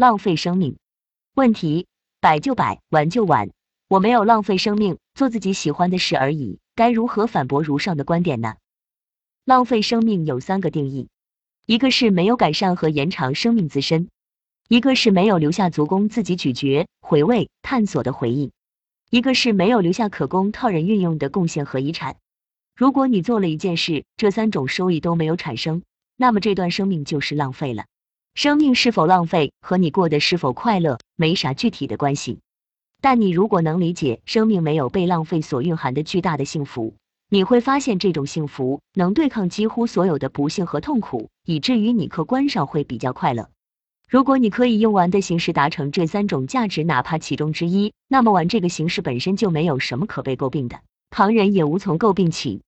浪费生命。问题：摆就摆，玩就玩，我没有浪费生命，做自己喜欢的事而已。该如何反驳如上的观点呢？浪费生命有三个定义，一个是没有改善和延长生命自身，一个是没有留下足供自己咀嚼、回味、探索的回忆，一个是没有留下可供他人运用的贡献和遗产。如果你做了一件事，这三种收益都没有产生，那么这段生命就是浪费了。生命是否浪费和你过得是否快乐没啥具体的关系。但你如果能理解生命没有被浪费所蕴含的巨大的幸福，你会发现这种幸福能对抗几乎所有的不幸和痛苦，以至于你客观上会比较快乐。如果你可以用玩的形式达成这三种价值，哪怕其中之一，那么玩这个形式本身就没有什么可被诟病的，旁人也无从诟病起。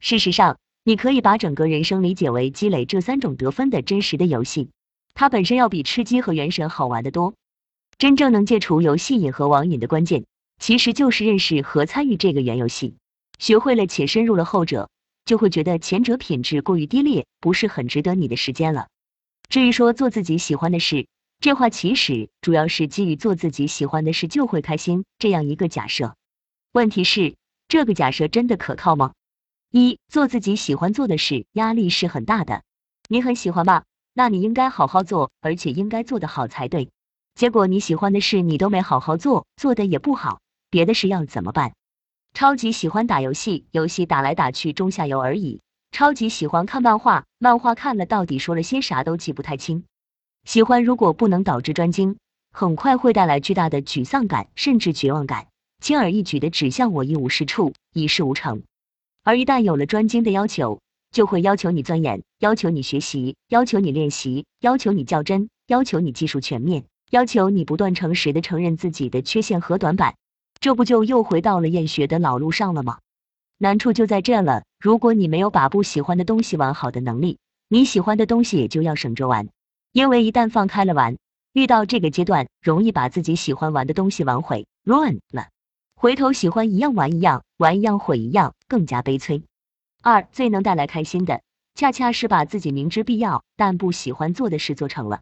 事实上，你可以把整个人生理解为积累这三种得分的真实的游戏，它本身要比吃鸡和原神好玩的多。真正能戒除游戏瘾和网瘾的关键，其实就是认识和参与这个原游戏。学会了且深入了后者，就会觉得前者品质过于低劣，不是很值得你的时间了。至于说做自己喜欢的事，这话其实主要是基于做自己喜欢的事就会开心这样一个假设。问题是，这个假设真的可靠吗？一做自己喜欢做的事，压力是很大的。你很喜欢吧？那你应该好好做，而且应该做得好才对。结果你喜欢的事你都没好好做，做的也不好，别的事要怎么办？超级喜欢打游戏，游戏打来打去中下游而已。超级喜欢看漫画，漫画看了到底说了些啥都记不太清。喜欢如果不能导致专精，很快会带来巨大的沮丧感，甚至绝望感，轻而易举的指向我一无是处，一事无成。而一旦有了专精的要求，就会要求你钻研，要求你学习，要求你练习，要求你较真，要求你技术全面，要求你不断诚实的承认自己的缺陷和短板，这不就又回到了厌学的老路上了吗？难处就在这了，如果你没有把不喜欢的东西玩好的能力，你喜欢的东西也就要省着玩，因为一旦放开了玩，遇到这个阶段，容易把自己喜欢玩的东西玩毁，run 了。回头喜欢一样玩一样，玩一样毁一样，更加悲催。二最能带来开心的，恰恰是把自己明知必要但不喜欢做的事做成了。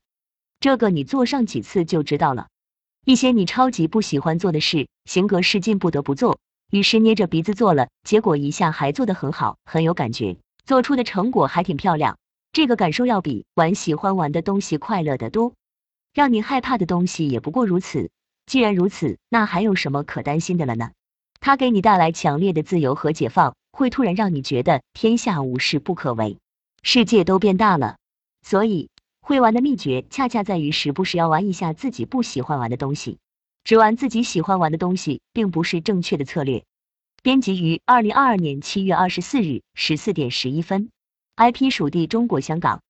这个你做上几次就知道了。一些你超级不喜欢做的事，行格使劲不得不做，于是捏着鼻子做了，结果一下还做得很好，很有感觉，做出的成果还挺漂亮。这个感受要比玩喜欢玩的东西快乐得多。让你害怕的东西也不过如此。既然如此，那还有什么可担心的了呢？它给你带来强烈的自由和解放，会突然让你觉得天下无事不可为，世界都变大了。所以，会玩的秘诀恰恰在于时不时要玩一下自己不喜欢玩的东西。只玩自己喜欢玩的东西，并不是正确的策略。编辑于二零二二年七月二十四日十四点十一分，IP 属地中国香港。